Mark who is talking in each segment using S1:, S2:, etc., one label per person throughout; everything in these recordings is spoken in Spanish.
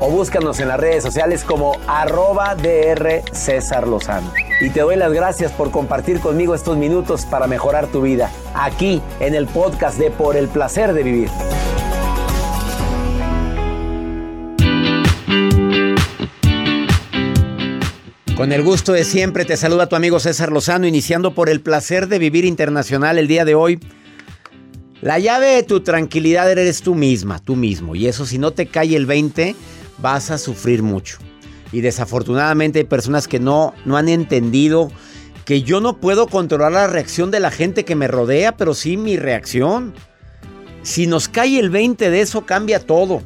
S1: o búscanos en las redes sociales como arroba DR César Lozano y te doy las gracias por compartir conmigo estos minutos para mejorar tu vida, aquí en el podcast de Por el Placer de Vivir. Con el gusto de siempre te saluda tu amigo César Lozano, iniciando por el placer de vivir internacional el día de hoy. La llave de tu tranquilidad eres tú misma, tú mismo. Y eso si no te cae el 20, vas a sufrir mucho. Y desafortunadamente hay personas que no, no han entendido que yo no puedo controlar la reacción de la gente que me rodea, pero sí mi reacción. Si nos cae el 20 de eso, cambia todo.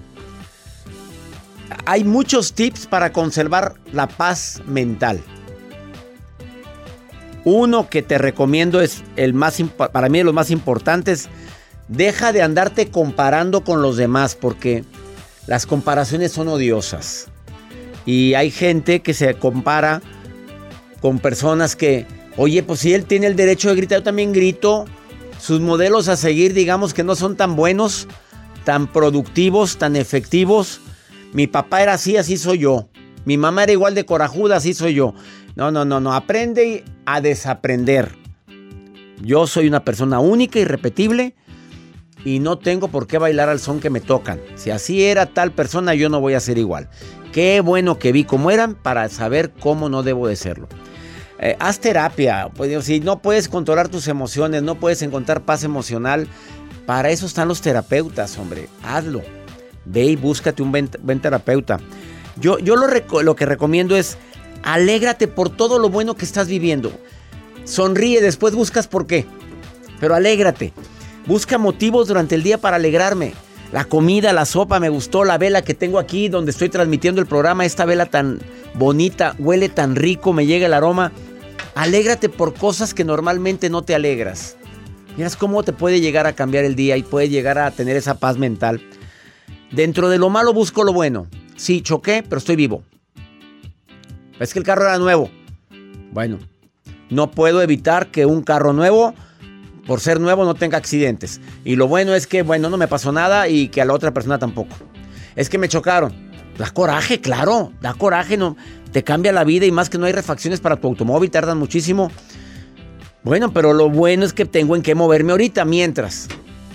S1: Hay muchos tips para conservar la paz mental. Uno que te recomiendo es el más para mí de los más importantes, deja de andarte comparando con los demás porque las comparaciones son odiosas. Y hay gente que se compara con personas que, oye, pues si él tiene el derecho de gritar, yo también grito. Sus modelos a seguir, digamos que no son tan buenos, tan productivos, tan efectivos. Mi papá era así, así soy yo. Mi mamá era igual de corajuda, así soy yo. No, no, no, no. Aprende a desaprender. Yo soy una persona única, irrepetible y no tengo por qué bailar al son que me tocan. Si así era tal persona, yo no voy a ser igual. Qué bueno que vi cómo eran para saber cómo no debo de serlo. Eh, haz terapia. Pues, si no puedes controlar tus emociones, no puedes encontrar paz emocional, para eso están los terapeutas, hombre. Hazlo. Ve y búscate un buen, terapeuta. Yo, yo lo, lo que recomiendo es alégrate por todo lo bueno que estás viviendo. Sonríe, después buscas por qué. Pero alégrate. Busca motivos durante el día para alegrarme. La comida, la sopa me gustó, la vela que tengo aquí donde estoy transmitiendo el programa, esta vela tan bonita, huele tan rico, me llega el aroma. Alégrate por cosas que normalmente no te alegras. Miras cómo te puede llegar a cambiar el día y puede llegar a tener esa paz mental. Dentro de lo malo busco lo bueno. Sí, choqué, pero estoy vivo. Es que el carro era nuevo. Bueno, no puedo evitar que un carro nuevo por ser nuevo no tenga accidentes. Y lo bueno es que, bueno, no me pasó nada y que a la otra persona tampoco. Es que me chocaron. Da coraje, claro, da coraje, no, te cambia la vida y más que no hay refacciones para tu automóvil, tardan muchísimo. Bueno, pero lo bueno es que tengo en qué moverme ahorita mientras.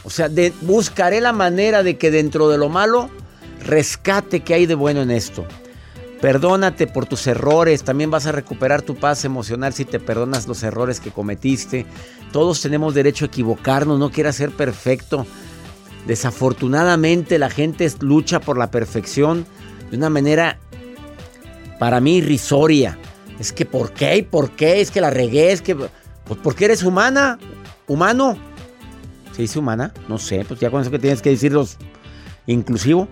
S1: O sea, buscaré la manera de que dentro de lo malo rescate que hay de bueno en esto. Perdónate por tus errores, también vas a recuperar tu paz emocional si te perdonas los errores que cometiste. Todos tenemos derecho a equivocarnos, no quieras ser perfecto. Desafortunadamente la gente lucha por la perfección de una manera para mí irrisoria. Es que ¿por qué? ¿Y por qué? Es que la regué, es que... Pues porque eres humana, humano. ¿Se dice humana? No sé, pues ya con eso que tienes que decirlos inclusivo.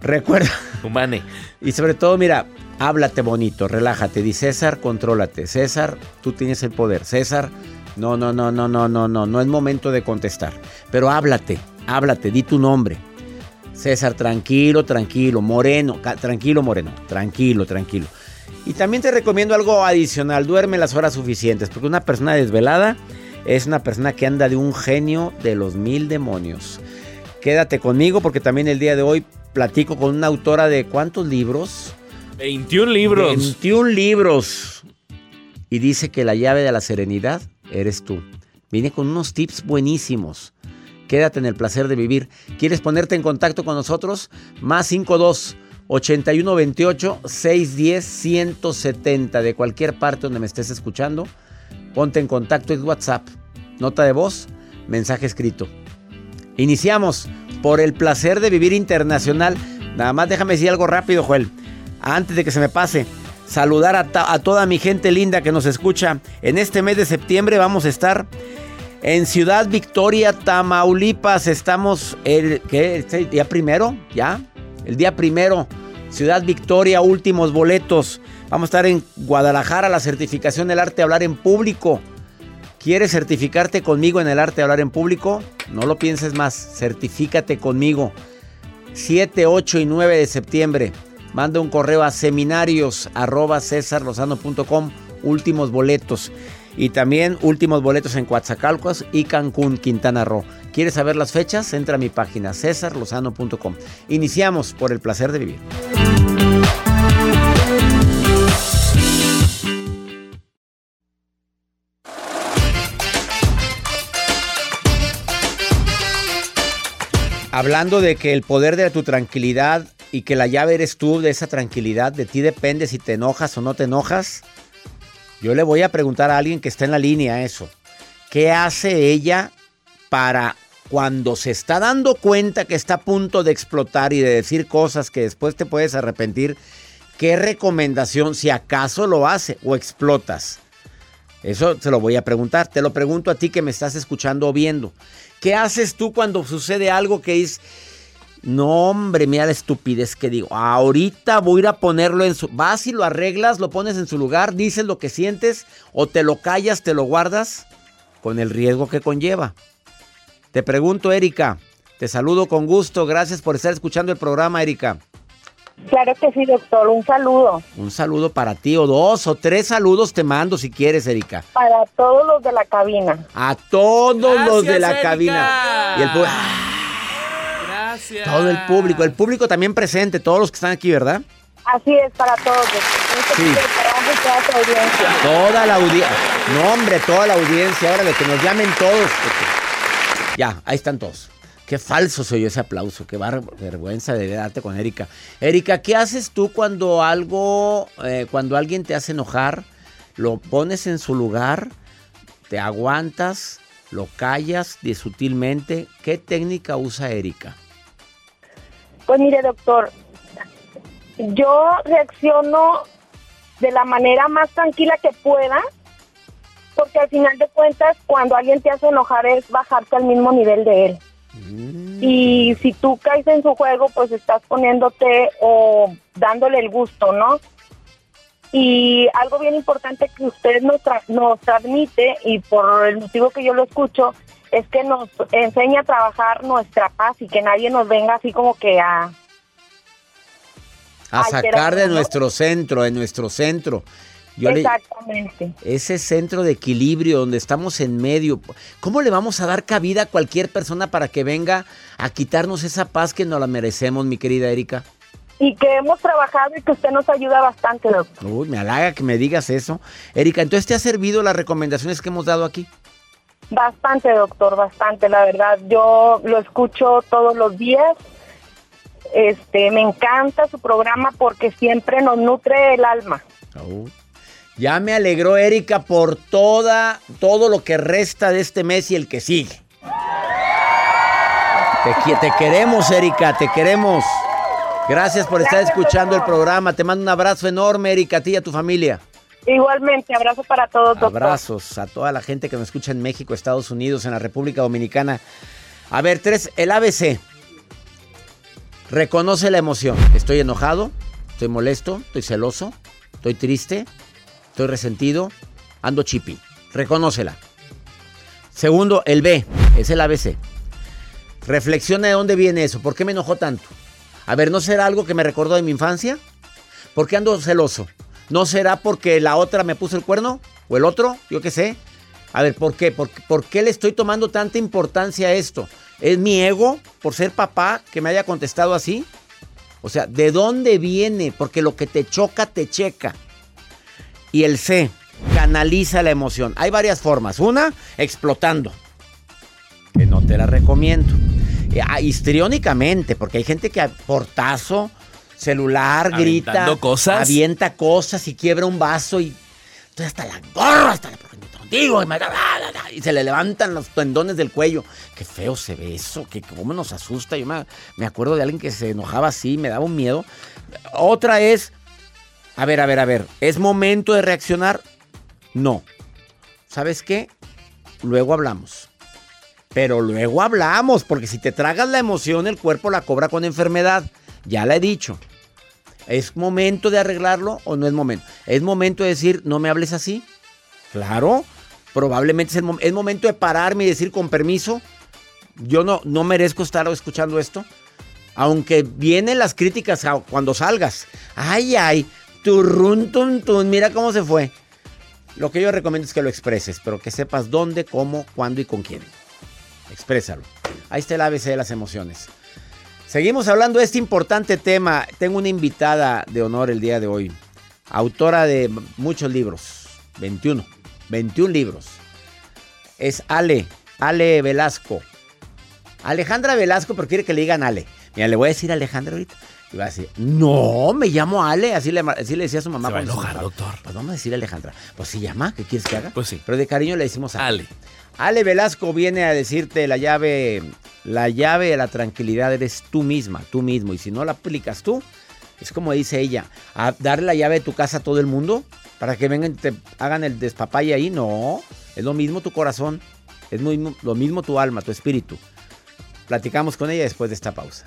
S1: Recuerda.
S2: Humane.
S1: Y sobre todo, mira, háblate bonito, relájate. Di César, contrólate. César, tú tienes el poder. César, no, no, no, no, no, no, no. No es momento de contestar. Pero háblate, háblate, di tu nombre. César, tranquilo, tranquilo. Moreno, tranquilo, Moreno. Tranquilo, tranquilo. Y también te recomiendo algo adicional, duerme las horas suficientes, porque una persona desvelada es una persona que anda de un genio de los mil demonios. Quédate conmigo porque también el día de hoy platico con una autora de cuántos libros?
S2: 21 libros.
S1: 21 libros. Y dice que la llave de la serenidad eres tú. Viene con unos tips buenísimos. Quédate en el placer de vivir. ¿Quieres ponerte en contacto con nosotros? Más 52 8128 610 170 de cualquier parte donde me estés escuchando. Ponte en contacto en WhatsApp. Nota de voz, mensaje escrito. Iniciamos por el placer de vivir internacional. Nada más déjame decir algo rápido, Joel. Antes de que se me pase, saludar a, toda mi gente linda que nos escucha. En este mes de septiembre vamos a estar en Ciudad Victoria, Tamaulipas. Estamos el ¿qué? ¿Este día primero, ya, el día primero. Ciudad Victoria, últimos boletos. Vamos a estar en Guadalajara, la certificación del arte hablar en público. ¿Quieres certificarte conmigo en el arte de hablar en público? No lo pienses más, certifícate conmigo. 7, 8 y 9 de septiembre. Manda un correo a seminarios últimos boletos. Y también últimos boletos en Coatzacoalcos y Cancún, Quintana Roo. ¿Quieres saber las fechas? Entra a mi página cesarlozano.com. Iniciamos por el placer de vivir. Hablando de que el poder de tu tranquilidad y que la llave eres tú de esa tranquilidad, de ti depende si te enojas o no te enojas. Yo le voy a preguntar a alguien que está en la línea eso. ¿Qué hace ella para cuando se está dando cuenta que está a punto de explotar y de decir cosas que después te puedes arrepentir? ¿Qué recomendación, si acaso lo hace o explotas? Eso se lo voy a preguntar. Te lo pregunto a ti que me estás escuchando o viendo. ¿Qué haces tú cuando sucede algo que es... No, hombre, mira la estupidez que digo. Ahorita voy a ir a ponerlo en su... Vas y lo arreglas, lo pones en su lugar, dices lo que sientes o te lo callas, te lo guardas con el riesgo que conlleva. Te pregunto, Erika. Te saludo con gusto. Gracias por estar escuchando el programa, Erika.
S3: Claro que sí, doctor. Un saludo.
S1: Un saludo para ti, o dos o tres saludos te mando si quieres, Erika.
S3: Para todos los de la cabina.
S1: A todos los de la cabina. Y el
S2: Gracias.
S1: Todo el público. El público también presente, todos los que están aquí, ¿verdad?
S3: Así es, para todos. Sí.
S1: Toda la audiencia. No, hombre, toda la audiencia. Ahora de que nos llamen todos. Ya, ahí están todos. Qué falso soy ese aplauso, qué vergüenza de darte con Erika. Erika, ¿qué haces tú cuando algo, eh, cuando alguien te hace enojar? ¿Lo pones en su lugar? ¿Te aguantas? ¿Lo callas de sutilmente? ¿Qué técnica usa Erika?
S3: Pues mire, doctor, yo reacciono de la manera más tranquila que pueda, porque al final de cuentas, cuando alguien te hace enojar es bajarte al mismo nivel de él. Y si tú caes en su juego, pues estás poniéndote o dándole el gusto, ¿no? Y algo bien importante que usted nos, nos transmite, y por el motivo que yo lo escucho, es que nos enseña a trabajar nuestra paz y que nadie nos venga así como que a...
S1: A sacar de nuestro centro, de nuestro centro.
S3: Exactamente.
S1: ese centro de equilibrio donde estamos en medio. ¿Cómo le vamos a dar cabida a cualquier persona para que venga a quitarnos esa paz que nos la merecemos, mi querida Erika?
S3: Y que hemos trabajado y que usted nos ayuda bastante, doctor.
S1: Uy, me halaga que me digas eso. Erika, ¿entonces te ha servido las recomendaciones que hemos dado aquí?
S3: Bastante, doctor, bastante, la verdad. Yo lo escucho todos los días. Este, me encanta su programa porque siempre nos nutre el alma.
S1: Ya me alegró Erika por toda, todo lo que resta de este mes y el que sigue. Te, te queremos, Erika, te queremos. Gracias por estar escuchando el programa. Te mando un abrazo enorme, Erika, a ti y a tu familia.
S3: Igualmente, abrazo para todos.
S1: Doctor. Abrazos a toda la gente que me escucha en México, Estados Unidos, en la República Dominicana. A ver, tres, el ABC. Reconoce la emoción. Estoy enojado, estoy molesto, estoy celoso, estoy triste, estoy resentido, ando chipi. Reconócela. Segundo, el B, es el ABC. Reflexiona de dónde viene eso, ¿por qué me enojó tanto? A ver, ¿no será algo que me recordó de mi infancia? ¿Por qué ando celoso? ¿No será porque la otra me puso el cuerno? ¿O el otro? Yo qué sé. A ver, ¿por qué? ¿Por, ¿Por, qué le estoy tomando tanta importancia a esto? ¿Es mi ego por ser papá que me haya contestado así? O sea, ¿de dónde viene? Porque lo que te choca, te checa. Y el C, canaliza la emoción. Hay varias formas. Una, explotando. Que no te la recomiendo. Eh, ah, histriónicamente, porque hay gente que a portazo, celular, grita,
S2: cosas.
S1: avienta cosas y quiebra un vaso y estoy hasta la gorra, hasta la contigo y, se le levantan los tendones del cuello. Qué feo se ve eso, que cómo nos asusta. Yo me, me acuerdo de alguien que se enojaba así, me daba un miedo. Otra es, a ver, a ver, a ver, ¿es momento de reaccionar? No. ¿Sabes qué? Luego hablamos. Pero luego hablamos, porque si te tragas la emoción, el cuerpo la cobra con enfermedad. Ya la he dicho. ¿Es momento de arreglarlo o no es momento? ¿Es momento de decir, no me hables así? Claro, probablemente es, el momento de pararme y decir con permiso, yo no, no merezco estar escuchando esto. Aunque vienen las críticas cuando salgas. Ay, ay, turrun, mira cómo se fue. Lo que yo recomiendo es que lo expreses, pero que sepas dónde, cómo, cuándo y con quién. Exprésalo. Ahí está el ABC de las emociones. Seguimos hablando de este importante tema. Tengo una invitada de honor el día de hoy. Autora de muchos libros. 21. 21 libros. Es Ale. Ale Velasco. Alejandra Velasco, pero quiere que le digan Ale. Mira, le voy a decir Alejandra ahorita. Y va a decir, no, me llamo Ale. Así le, así le decía a su mamá.
S2: Se va a enojar, doctor.
S1: Pues vamos a decir Alejandra. Pues se llama, ¿qué quieres que haga?
S2: Pues sí.
S1: Pero de cariño le decimos
S2: Ale.
S1: Ale Velasco viene a decirte la llave, la llave de la tranquilidad eres tú misma, tú mismo. Y si no la aplicas tú, es como dice ella, a darle la llave de tu casa a todo el mundo para que vengan y te hagan el despapalle ahí. No, es lo mismo tu corazón, es lo mismo tu alma, tu espíritu. Platicamos con ella después de esta pausa.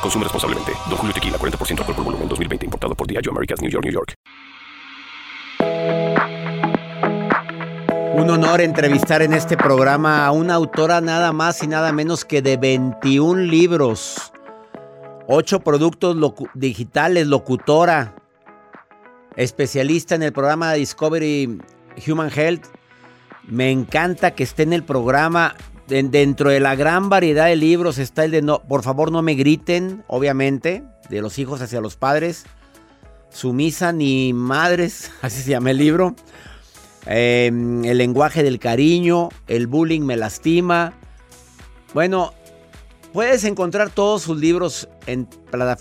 S4: Consume responsablemente. Don Julio Tequila, 40% alcohol por volumen, 2020. Importado por Diageo Americas, New York, New York.
S1: Un honor entrevistar en este programa a una autora nada más y nada menos que de 21 libros. 8 productos digitales, locutora, especialista en el programa Discovery Human Health. Me encanta que esté en el programa dentro de la gran variedad de libros está el de no, por favor no me griten, obviamente, de los hijos hacia los padres. Sumisa ni madres, así se llama el libro. Em, el lenguaje del cariño, el bullying me lastima. Bueno, puedes encontrar todos sus libros en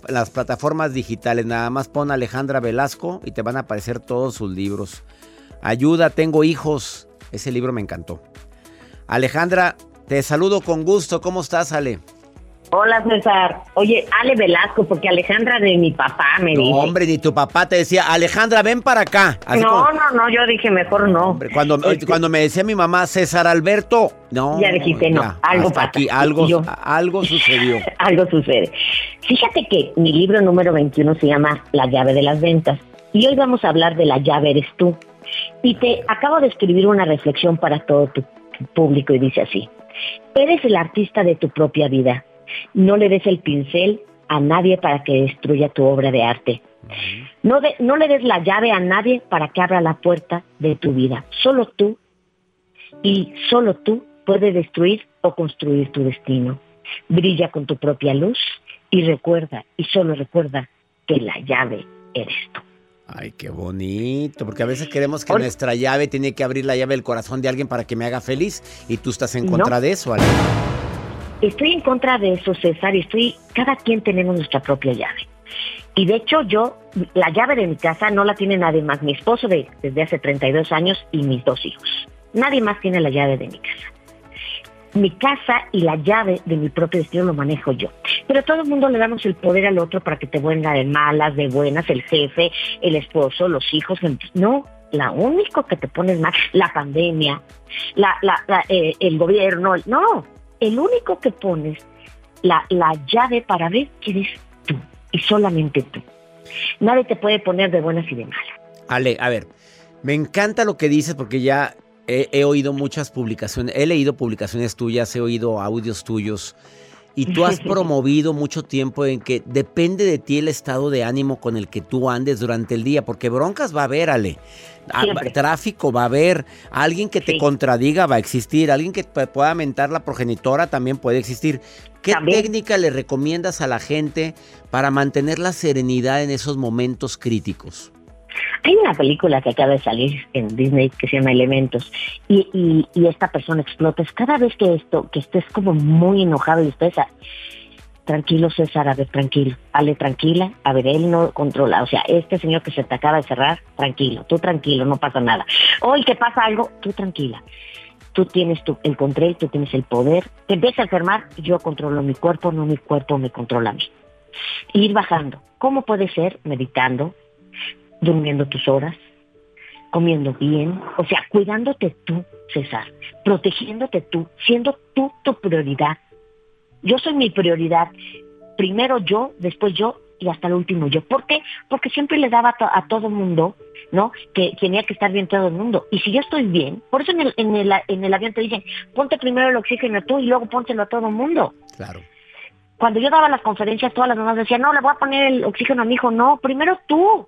S1: las plataformas digitales. Nada más pon Alejandra Velasco y te van a aparecer todos sus libros. Ayuda, tengo hijos. Ese libro me encantó. Alejandra, te saludo con gusto. ¿Cómo estás, Ale?
S5: Hola, César. Oye, Ale Velasco, porque Alejandra de mi papá me dijo.
S1: No, hombre, ni tu papá te decía, Alejandra, ven para acá.
S5: no, no, no, yo dije, mejor no.
S1: cuando, este cuando me decía mi mamá, César Alberto, no.
S5: Ya dijiste, no, algo pasa.
S1: Aquí, algo, algo sucedió.
S5: algo sucede. Fíjate que mi libro número 21 se llama La llave de las ventas. Y hoy vamos a hablar de la llave eres tú. Y te acabo de escribir una reflexión para todo tu público y dice así. Eres el artista de tu propia vida. No le des el pincel a nadie para que destruya tu obra de arte. No, no le des la llave a nadie para que abra la puerta de tu vida. Solo tú y solo tú puedes destruir o construir tu destino. Brilla con tu propia luz Y recuerda, y solo recuerda, que la llave eres tú.
S1: Ay, qué bonito, porque a veces queremos que nuestra llave tiene que abrir la llave del corazón de alguien para que me haga feliz y tú estás en contra de eso, Ale.
S5: Estoy en contra de eso, César, y estoy, cada quien tenemos nuestra propia llave. Y de hecho yo, la llave de mi casa no la tiene nadie más, mi esposo de, desde hace 32 años y mis dos hijos. Nadie más tiene la llave de mi casa. Mi casa y la llave de mi propio destino lo manejo yo. Pero todo el mundo le damos el poder al otro para que te venga de malas, de buenas, el jefe, el esposo, los hijos. No, la único que te pones mal, la pandemia, la, eh, el gobierno, no, el único que pones la, la llave para ver quién eres tú y solamente tú. Nadie te puede poner de buenas y de malas.
S1: Ale, a ver, me encanta lo que dices porque ya he, oído muchas publicaciones, he leído publicaciones tuyas, he oído audios tuyos. Y tú has promovido mucho tiempo en que depende de ti el estado de ánimo con el que tú andes durante el día, porque broncas va a haber, Ale. Ah, tráfico va a haber, alguien que te contradiga va a existir, alguien que pueda mentar la progenitora también puede existir. ¿Qué técnica le recomiendas a la gente para mantener la serenidad en esos momentos críticos?
S5: Hay una película que acaba de salir en Disney que se llama Elementos y, esta persona explota. Es cada vez que esto, que estés como muy enojado y estés tranquilo César, a ver, tranquilo, Ale, tranquila, a ver, él no controla, o sea, este señor que se te acaba de cerrar, tranquilo, tú tranquilo, no pasa nada. Hoy que pasa algo, tú tranquila. Tú tienes tu, el control, tú tienes el poder. Te empieza a enfermar, yo controlo mi cuerpo, no mi cuerpo me controla a mí. Ir bajando. ¿Cómo puede ser? Meditando, durmiendo tus horas, comiendo bien, o sea, cuidándote tú, César, protegiéndote tú, siendo tú tu prioridad. Yo soy mi prioridad. Primero yo, después yo y hasta el último yo. ¿Por qué? Porque siempre le daba a, todo el mundo, ¿no? Que tenía que estar bien todo el mundo. Y si yo estoy bien, por eso en el, en el, en el avión te dicen, ponte primero el oxígeno tú y luego póntelo a todo el mundo.
S1: Claro.
S5: Cuando yo daba las conferencias, todas las mamás decían, no, le voy a poner el oxígeno a mi hijo. No, primero tú.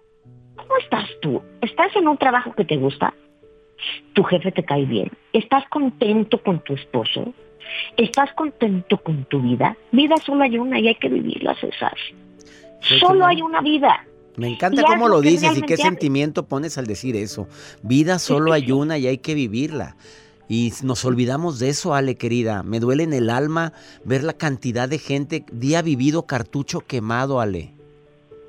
S5: ¿Cómo estás tú? ¿Estás en un trabajo que te gusta? ¿Tu jefe te cae bien? ¿Estás contento con tu esposo? ¿Estás contento con tu vida? Vida solo hay una y hay que vivirla, César. solo hay una vida.
S1: Me encanta cómo lo dices y qué sentimiento pones al decir eso. Vida solo hay una y hay que vivirla. Y nos olvidamos de eso, Ale, querida. Me duele en el alma ver la cantidad de gente, día vivido cartucho quemado, Ale.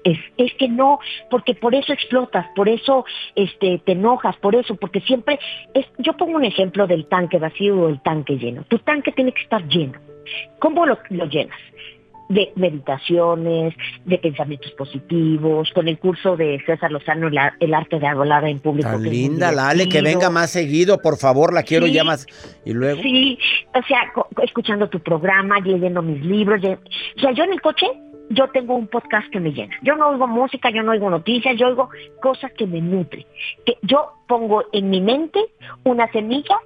S5: Es, es que no, porque por eso explotas, por eso este, te enojas, por eso, porque siempre, es, yo pongo un ejemplo del tanque vacío o el tanque lleno. Tu tanque tiene que estar lleno. ¿Cómo lo, llenas? de meditaciones, de pensamientos positivos, con el curso de César Lozano, el arte de hablar en público.
S1: Tan linda, la Ale, que venga más seguido, por favor, la quiero ya más. ¿Y luego?
S5: Sí, o sea, escuchando tu programa, leyendo mis libros. o sea, yo en el coche yo tengo un podcast que me llena. Yo no oigo música, yo no oigo noticias, yo oigo cosas que me nutren. Que yo pongo en mi mente una semilla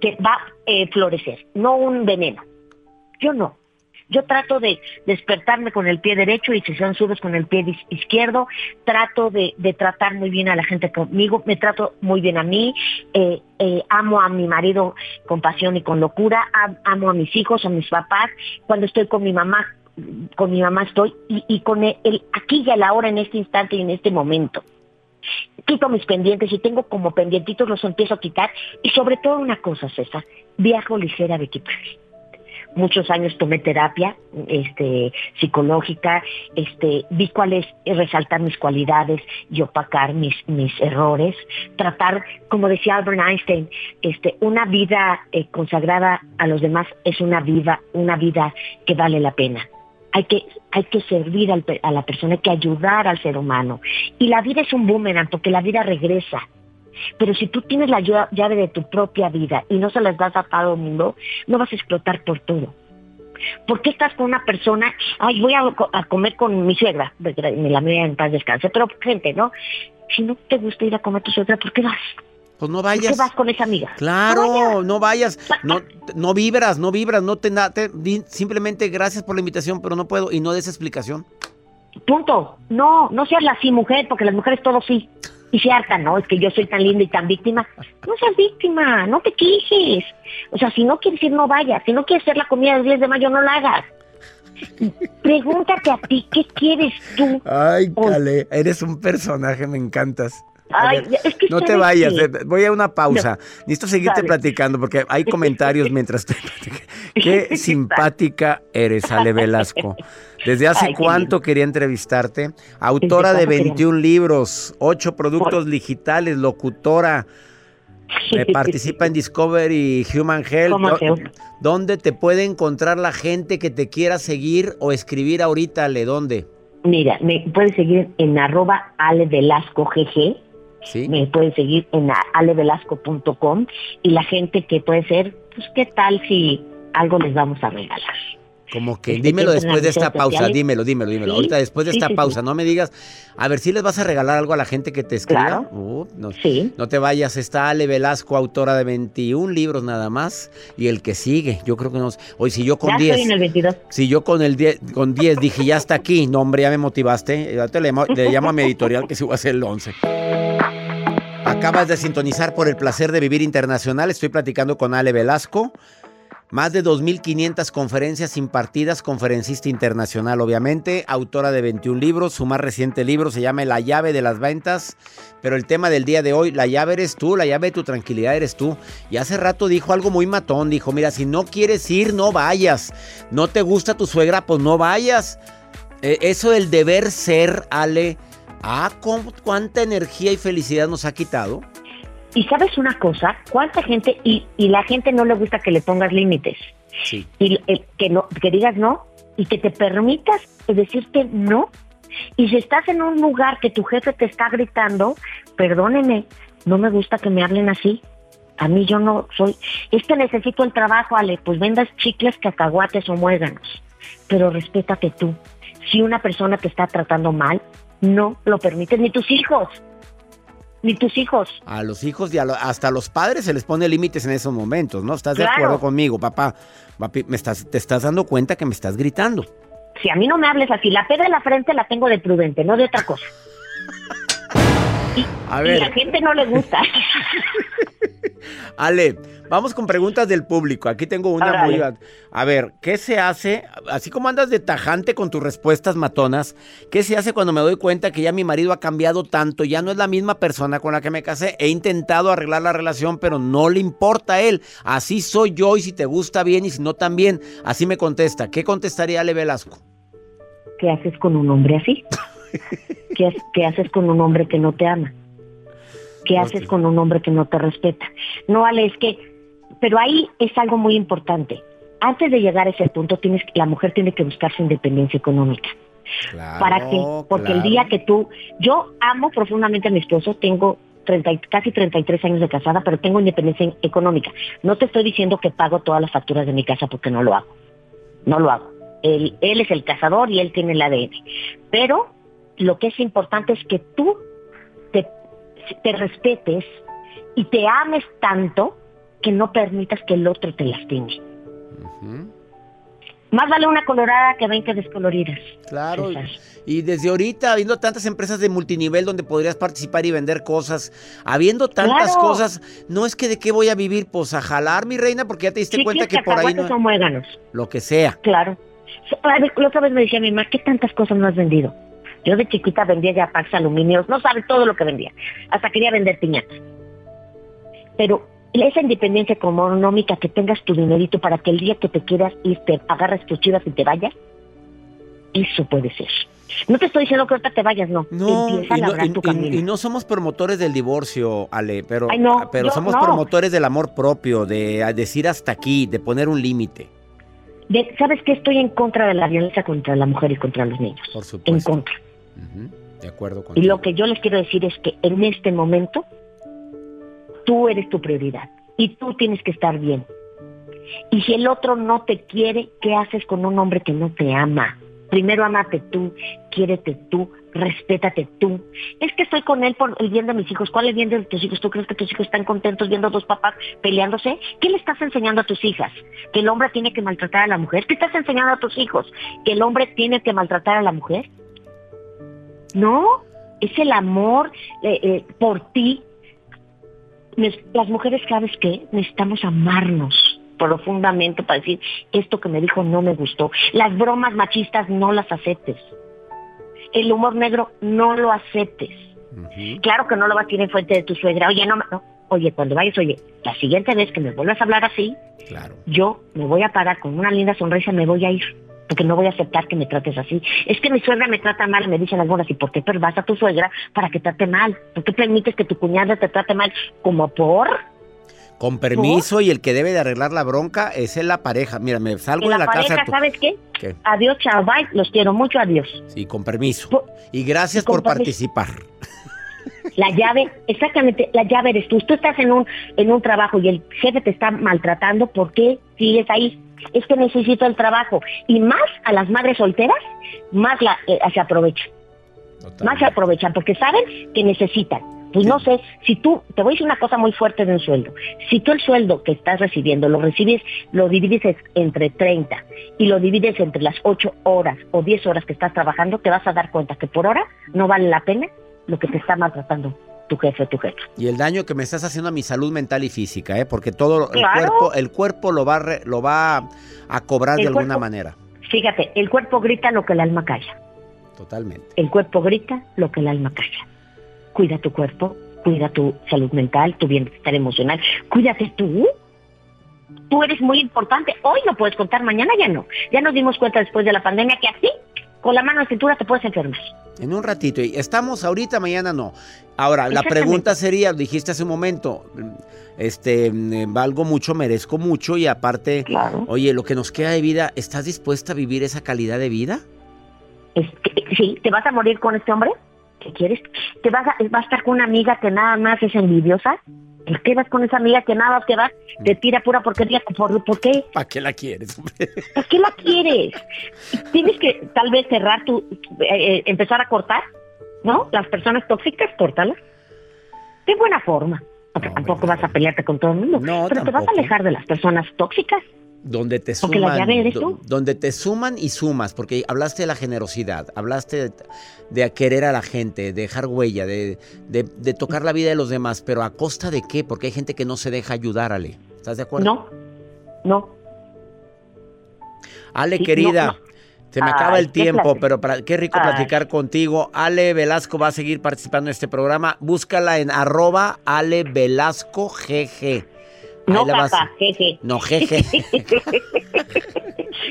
S5: que va a eh, florecer, no un veneno. Yo no. Yo trato de despertarme con el pie derecho y si son subes con el pie izquierdo. Trato de, tratar muy bien a la gente conmigo. Me trato muy bien a mí. Eh, eh, amo a mi marido con pasión y con locura. amo a mis hijos, a mis papás. Cuando estoy con mi mamá, con mi mamá estoy y, con el, aquí y a la hora, en este instante y en este momento. Quito mis pendientes y tengo como pendientitos, los empiezo a quitar. Y sobre todo una cosa, César, viajo ligera de equipaje. Muchos años tomé terapia este, psicológica, este, vi cuál es resaltar mis cualidades y opacar mis, mis errores, tratar, como decía Albert Einstein, este, una vida eh, consagrada a los demás es una vida, una vida que vale la pena hay que, hay que servir a la persona, hay que ayudar al ser humano. Y la vida es un boomerang porque la vida regresa. Pero si tú tienes la llave de tu propia vida y no se las das a todo el mundo, no vas a explotar por todo. ¿Por qué estás con una persona? Ay, voy a, comer con mi suegra, me la mía en paz descanse, pero gente, ¿no? Si no te gusta ir a comer tu suegra, ¿por qué vas?
S1: Pues no vayas.
S5: ¿Qué vas con esa amiga?
S1: Claro, no vayas. No, no vibras, no vibras, no te, te simplemente gracias por la invitación, pero no puedo y no des explicación.
S5: Punto. No, no seas la sí mujer, porque las mujeres todo sí. Y se hartan, no, es que yo soy tan linda y tan víctima. No seas víctima, no te quejes. O sea, si no quieres ir, no vayas. Si no quieres hacer la comida del 10 de mayo, no la hagas. Pregúntate a ti, ¿qué quieres tú?
S1: Ay? Cale, eres un personaje, me encantas. A
S5: Ay,
S1: ver,
S5: es que
S1: no te
S5: ¿sabes
S1: vayas, eh, voy a una pausa. Necesito seguirte
S5: Dale.
S1: platicando porque hay comentarios mientras te. Qué simpática eres, Ale Velasco. ¿Desde hace
S5: Ay,
S1: cuánto quería entrevistarte? Autora de
S5: cuándo quería?
S1: 21 libros, 8 productos digitales, locutora. eh, participa en Discovery Human Health.
S5: ¿Cómo
S1: ¿Dó-
S5: se-
S1: ¿Dónde te puede encontrar la gente que te quiera seguir o escribir ahorita, Ale? ¿Dónde?
S5: Mira, me puedes seguir en arroba Ale Velasco GG,
S1: ¿Sí?
S5: me pueden seguir en alevelasco.com y la gente que puede ser, pues qué tal si algo les vamos a regalar.
S1: Como que
S5: Este,
S1: dímelo después de esta pausa,
S5: sociales.
S1: dímelo, dímelo, dímelo.
S5: Sí,
S1: Ahorita después de
S5: sí,
S1: esta
S5: sí,
S1: pausa, no me digas, a ver si les vas a regalar algo a la gente que te escriba.
S5: Claro.
S1: Uh, no, no te vayas, está Ale Velasco, autora de 21 libros nada más, y el que sigue, yo creo que nos... Hoy si yo con
S5: ya
S1: 10,
S5: estoy en el 22.
S1: si yo con el 10, con 10 dije, ya está aquí, no hombre, ya me motivaste, ya te le, llamo- le llamo a mi editorial que sí voy a hacer el 11. Acabas de sintonizar por el placer de vivir internacional. Estoy platicando con Ale Velasco. Más de 2.500 conferencias impartidas, conferencista internacional obviamente, autora de 21 libros, su más reciente libro se llama La llave de las ventas, pero el tema del día de hoy, la llave eres tú, la llave de tu tranquilidad eres tú. Y hace rato dijo algo muy matón, dijo, mira, si no quieres ir, no vayas, no te gusta tu suegra, pues no vayas. Eh, eso del deber ser, Ale, ah, ¿cómo- cuánta energía y felicidad nos ha quitado.
S5: Y sabes una cosa, cuánta gente, y, y la gente no le gusta que le pongas límites,
S1: Sí.
S5: y que, no, que digas no, y que te permitas decirte no. Y si estás en un lugar que tu jefe te está gritando, perdóneme, no me gusta que me hablen así. A mí yo no soy, es que necesito el trabajo, Ale, pues vendas chicles, cacahuates o muéganos, pero respétate tú. Si una persona te está tratando mal, no lo permites, ni tus hijos, ni tus hijos.
S1: A los hijos y a lo- hasta a los padres se les pone límites en esos momentos, ¿no? ¿Estás de acuerdo conmigo, papá? Papi, me estás, te estás dando cuenta que me estás gritando.
S5: Si a mí no me hables así, la pega en la frente la tengo de prudente, no de otra cosa. Y,
S1: A
S5: y
S1: ver.
S5: la gente no le gusta.
S1: Ale, vamos con preguntas del público. Aquí tengo una muy... A ver, ¿qué se hace? Así como andas de tajante con tus respuestas matonas, ¿qué se hace cuando me doy cuenta que ya mi marido ha cambiado tanto? Ya no es la misma persona con la que me casé. He intentado arreglar la relación, pero no le importa a él. Así soy yo y si te gusta bien y si no también. Así me contesta. ¿Qué contestaría Ale Velasco?
S5: ¿Qué haces con un hombre así? ¿Qué, qué haces con un hombre que no te ama? ¿Qué haces con un hombre que no te respeta? No, Ale, es que... Pero ahí es algo muy importante. Antes de llegar a ese punto, tienes, la mujer tiene que buscar su independencia económica.
S1: Claro,
S5: ¿Para qué? Porque el día que tú... Yo amo profundamente a mi esposo, tengo 30, y- casi 33 años de casada, pero tengo independencia económica. No te estoy diciendo que pago todas las facturas de mi casa porque no lo hago. No lo hago. Él, él es el cazador y él tiene el ADN. Pero lo que es importante es que tú te, te respetes y te ames tanto que no permitas que el otro te lastime. Más vale una colorada que 20 descoloridas.
S1: Claro,
S5: César.
S1: y desde ahorita, habiendo tantas empresas de multinivel donde podrías participar y vender cosas, habiendo tantas
S5: Claro.
S1: cosas, no es que de qué voy a vivir, pues a jalar, mi reina, porque ya te diste cuenta que por ahí no.
S5: muéganos.
S1: Lo que sea.
S5: Claro. A ver, La otra vez me decía mi mamá, ¿qué tantas cosas no has vendido? Yo de chiquita vendía ya packs aluminios, no sabe todo lo que vendía. Hasta quería vender piñatas. Pero esa independencia económica, que tengas tu dinerito para que el día que te quieras ir, te agarres tus chivas y te vayas, eso puede ser. No te estoy diciendo que ahorita te vayas, no.
S1: No,
S5: Empieza a
S1: y no,
S5: labrar
S1: y-
S5: tu camino.
S1: y no somos promotores del divorcio, Ale, pero,
S5: Ay, no,
S1: pero
S5: yo
S1: somos promotores del amor propio, de decir hasta aquí, de poner un límite,
S5: ¿Sabes que Estoy en contra de la violencia contra la mujer y contra los niños.
S1: por
S5: En
S1: supuesto. De acuerdo
S5: Y
S1: contigo.
S5: lo que yo les quiero decir es que en este momento tú eres tu prioridad y tú tienes que estar bien. Y si el otro no te quiere, ¿qué haces con un hombre que no te ama? Primero amate tú, quiérete tú, respétate tú. Es que estoy con él por el bien de mis hijos. ¿Cuál es el bien de tus hijos? ¿Tú crees que tus hijos están contentos viendo a dos papás peleándose? ¿Qué le estás enseñando a tus hijas? ¿Que el hombre tiene que maltratar a la mujer? ¿Qué estás enseñando a tus hijos? ¿Que el hombre tiene que maltratar a la mujer? No, es el amor eh, eh, por ti. Las mujeres, ¿sabes qué? Necesitamos amarnos. profundamente para decir, esto que me dijo no me gustó. Las bromas machistas no las aceptes. El humor negro no lo aceptes. Claro que no lo vas a tirar en fuente de tu suegra. Oye, no, no. Oye, cuando vayas, oye, la siguiente vez que me vuelvas a hablar así,
S1: Claro.
S5: yo me voy a parar con una linda sonrisa y me voy a ir. Porque no voy a aceptar que me trates así. Es que mi suegra me trata mal, me dicen algunas, ¿y por qué pervas a tu suegra para que trate mal? ¿Por qué permites que tu cuñada te trate mal? Como por...
S1: Con permiso y el que debe de arreglar la bronca es en la pareja. Mira, me salgo
S5: En
S1: de
S5: la,
S1: la
S5: pareja,
S1: casa. tú-
S5: ¿sabes qué?
S1: ¿Qué?
S5: Adiós, chao, bye. Los quiero mucho, adiós.
S1: Sí, con permiso. Y gracias
S5: y
S1: por
S5: permiso.
S1: participar.
S5: La llave, exactamente, la llave eres tú. Tú estás en un, en un trabajo y el jefe te está maltratando, ¿por qué sigues ahí? Es que necesito el trabajo. Y más a las madres solteras, más la, eh, se aprovechan. Más se aprovechan porque saben que necesitan. Pues no sé, si tú, te voy a decir una cosa muy fuerte de un sueldo. Si tú el sueldo que estás recibiendo lo recibes, lo divides es- entre 30 y lo divides entre las 8 horas o 10 horas que estás trabajando, te vas a dar cuenta que por hora no vale la pena lo que te está maltratando tu jefe tu jefa.
S1: Y el daño que me estás haciendo a mi salud mental y física, ¿eh? Porque todo el
S5: Claro.
S1: cuerpo, el cuerpo lo va, a re- lo va a cobrar de alguna
S5: cuerpo-
S1: manera.
S5: Fíjate, el cuerpo grita lo que el alma calla.
S1: Totalmente.
S5: El cuerpo grita lo que el alma calla. Cuida tu cuerpo, cuida tu salud mental, tu bienestar emocional. Cuídate tú. Tú eres muy importante. Hoy no puedes contar, mañana ya no. Ya nos dimos cuenta después de la pandemia que así, con la mano en cintura, te puedes enfermar.
S1: En un ratito. Y estamos ahorita, mañana no. Ahora, la pregunta sería, dijiste hace un momento, este, mm, valgo mucho, merezco mucho y aparte,
S5: Claro.
S1: oye, lo que nos queda de vida, ¿estás dispuesta a vivir esa calidad de vida?
S5: Es que, sí, ¿te vas a morir con este hombre? ¿Qué quieres? ¿Te vas a, vas a estar con una amiga que nada más es envidiosa? ¿Por qué vas con esa amiga que nada que vas, te tira pura porquería? ¿Por, ¿por qué?
S1: ¿Para qué la quieres?
S5: ¿Por qué la quieres? Tienes que tal vez cerrar tu, eh, eh, empezar a cortar, ¿no? Las personas tóxicas, córtalas. De buena forma. Porque
S1: No,
S5: tampoco
S1: ¿verdad?
S5: vas a pelearte con todo el mundo.
S1: No,
S5: pero te vas a alejar de las personas tóxicas.
S1: Donde te
S5: Porque la
S1: suman,
S5: llave eres
S1: do-
S5: tú.
S1: donde te suman y sumas, porque hablaste de la generosidad, hablaste de, de querer a la gente, de dejar huella, de, de- de tocar la vida de los demás, pero a costa de qué? Porque hay gente que no se deja ayudar, Ale. ¿Estás de acuerdo?
S5: No, no.
S1: Ale,
S5: Sí,
S1: querida,
S5: no, no.
S1: se me
S5: Ay,
S1: acaba el tiempo, pero para, qué rico
S5: Ay.
S1: platicar contigo. Ale Velasco va a seguir participando en este programa. Búscala en arroba Ale Velasco GG.
S5: No,
S1: la
S5: papá, jeje.
S1: No, jeje.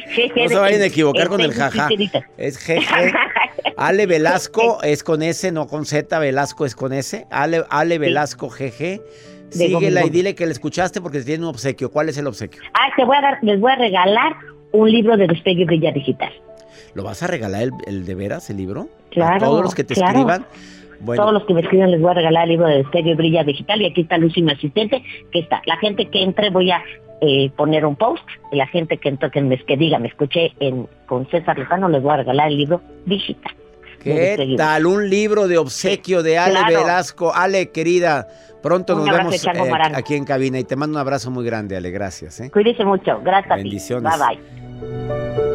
S5: Jeje
S1: No se vayan a equivocar con el
S5: Facebook,
S1: jaja. Es GG. Ale Velasco es con S, no con Z. Velasco es con S. Ale, Ale Velasco GG. Síguela y dile que le escuchaste porque tiene un obsequio. ¿Cuál es el obsequio?
S5: Ah, te voy a dar, les voy a regalar un libro de Despegue y Brilla Digital.
S1: ¿Lo vas a regalar el, el de veras, el libro?
S5: Claro,
S1: A todos los que te
S5: claro.
S1: escriban. Bueno,
S5: Todos los que me escriban les voy a regalar el libro de y Brilla Digital y aquí está Lucy, mi asistente, que está. La gente que entre voy a eh, poner un post y la gente que entre, que, me, que diga, me escuché en, con César Lozano, les voy a regalar el libro digital.
S1: ¿qué tal? Un libro de obsequio de Ale
S5: Claro.
S1: Velasco. Ale, querida, pronto
S5: Un
S1: nos vemos eh, aquí en cabina y te mando un abrazo muy grande, Ale. Gracias. ¿eh?
S5: Cuídese mucho. Gracias
S1: Bendiciones.
S5: a ti. Bye bye.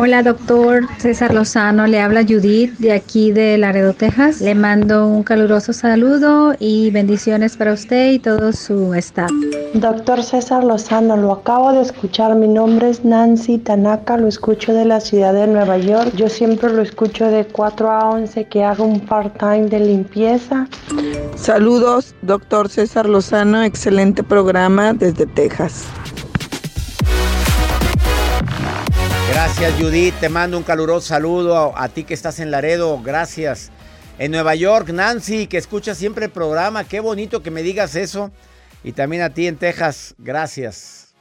S2: Hola doctor César Lozano, le habla Judith de aquí de Laredo, Texas. Le mando un caluroso saludo y bendiciones para usted y todo su staff.
S6: Doctor César Lozano, lo acabo de escuchar. Mi nombre es Nancy Tanaka, lo escucho de la ciudad de Nueva York. Yo siempre lo escucho de 4 a 11 que hago un part-time de limpieza.
S7: Saludos, doctor César Lozano, excelente programa desde Texas.
S1: Gracias, Judith. Te mando un caluroso saludo a, ti que estás en Laredo. Gracias. En Nueva York, Nancy, que escucha siempre el programa. Qué bonito que me digas eso. Y también a ti en Texas. Gracias.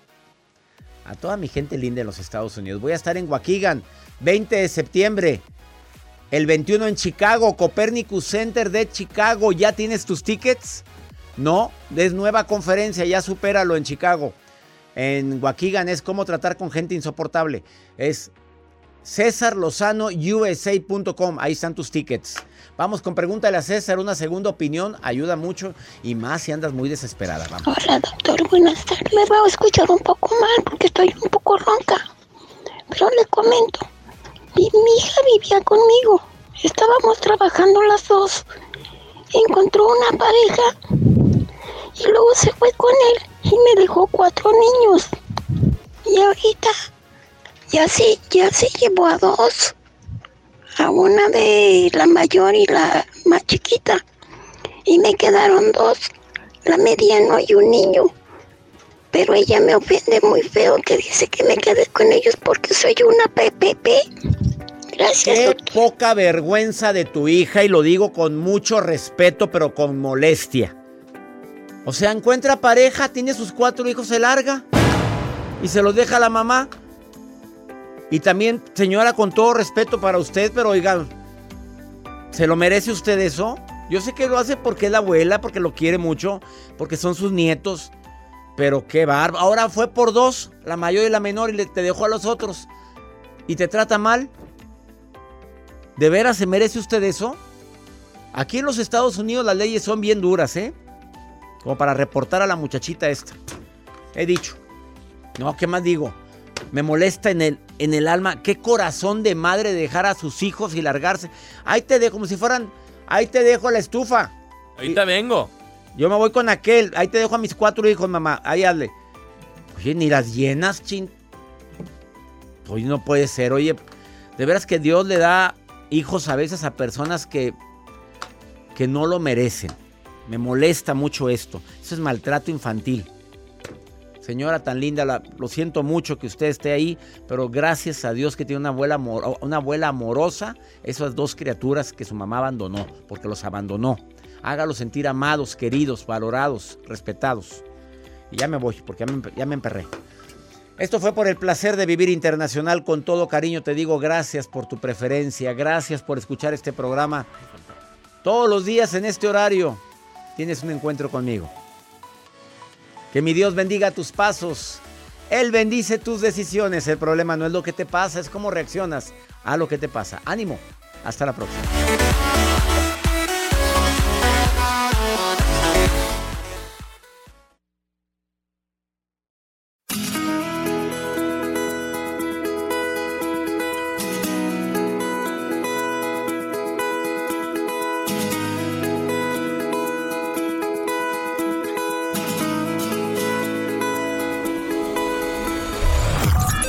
S1: A toda mi gente linda en los Estados Unidos. Voy a estar en Waukegan, 20 de septiembre. El 21 en Chicago, Copernicus Center de Chicago. ¿Ya tienes tus tickets? No, es nueva conferencia, ya supéralo en Chicago. En Waukegan es cómo tratar con gente insoportable. Es cesarlozanousa.com. Ahí están tus tickets. Vamos con pregúntale a César, una segunda opinión, ayuda mucho y más si andas muy desesperada.
S8: Hola doctor, buenas tardes. Me va a escuchar un poco mal porque estoy un poco ronca. Pero le comento mi hija vivía conmigo. Estábamos trabajando las dos. Encontró una pareja y luego se fue con él y me dejó cuatro niños. Y ahorita ya se, ya se llevó a dos. A una de la mayor y la más chiquita. Y me quedaron dos, la mediano y un niño. Pero ella me ofende muy feo que dice que me quede con ellos porque soy una PPP. Gracias.
S1: Qué poca vergüenza de tu hija y lo digo con mucho respeto pero con molestia. O sea, encuentra pareja, tiene sus cuatro hijos, se larga y se los deja a la mamá. Y también, señora, con todo respeto para usted, pero oigan, ¿se lo merece usted eso? Yo sé que lo hace porque es la abuela, porque lo quiere mucho, porque son sus nietos. Pero qué barba. Ahora fue por dos, la mayor y la menor, y le, te dejó a los otros. ¿Y te trata mal? ¿De veras se merece usted eso? Aquí en los Estados Unidos las leyes son bien duras, ¿eh? Como para reportar a la muchachita esta. He dicho. No, ¿qué más digo? Me molesta en el, en el alma. Qué corazón de madre dejar a sus hijos y largarse. Ahí te dejo, como si fueran. Ahí te dejo la estufa.
S9: Ahorita vengo.
S1: Yo me voy con aquel. Ahí te dejo a mis cuatro hijos, mamá. Ahí hazle. Oye, ni las llenas, chin. Oye, no puede ser. Oye, de veras que Dios le da hijos a veces a personas que, que no lo merecen. Me molesta mucho esto. Eso es maltrato infantil. Señora tan linda, lo siento mucho que usted esté ahí, pero gracias a Dios que tiene una abuela, una abuela amorosa, esas dos criaturas que su mamá abandonó, porque los abandonó. Hágalos sentir amados, queridos, valorados, respetados. Y ya me voy, porque ya me, ya me emperré. Esto fue por el placer de vivir internacional. Con todo cariño te digo gracias por tu preferencia, gracias por escuchar este programa. Todos los días en este horario tienes un encuentro conmigo. Que mi Dios bendiga tus pasos. Él bendice tus decisiones. El problema no es lo que te pasa, es cómo reaccionas a lo que te pasa. Ánimo. Hasta la próxima.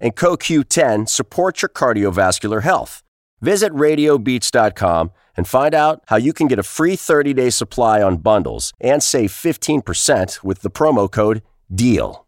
S10: and CoQ10 supports your cardiovascular health. Visit radiobeats.com and find out how you can get a free 30 day supply on bundles and save 15% with the promo code DEAL.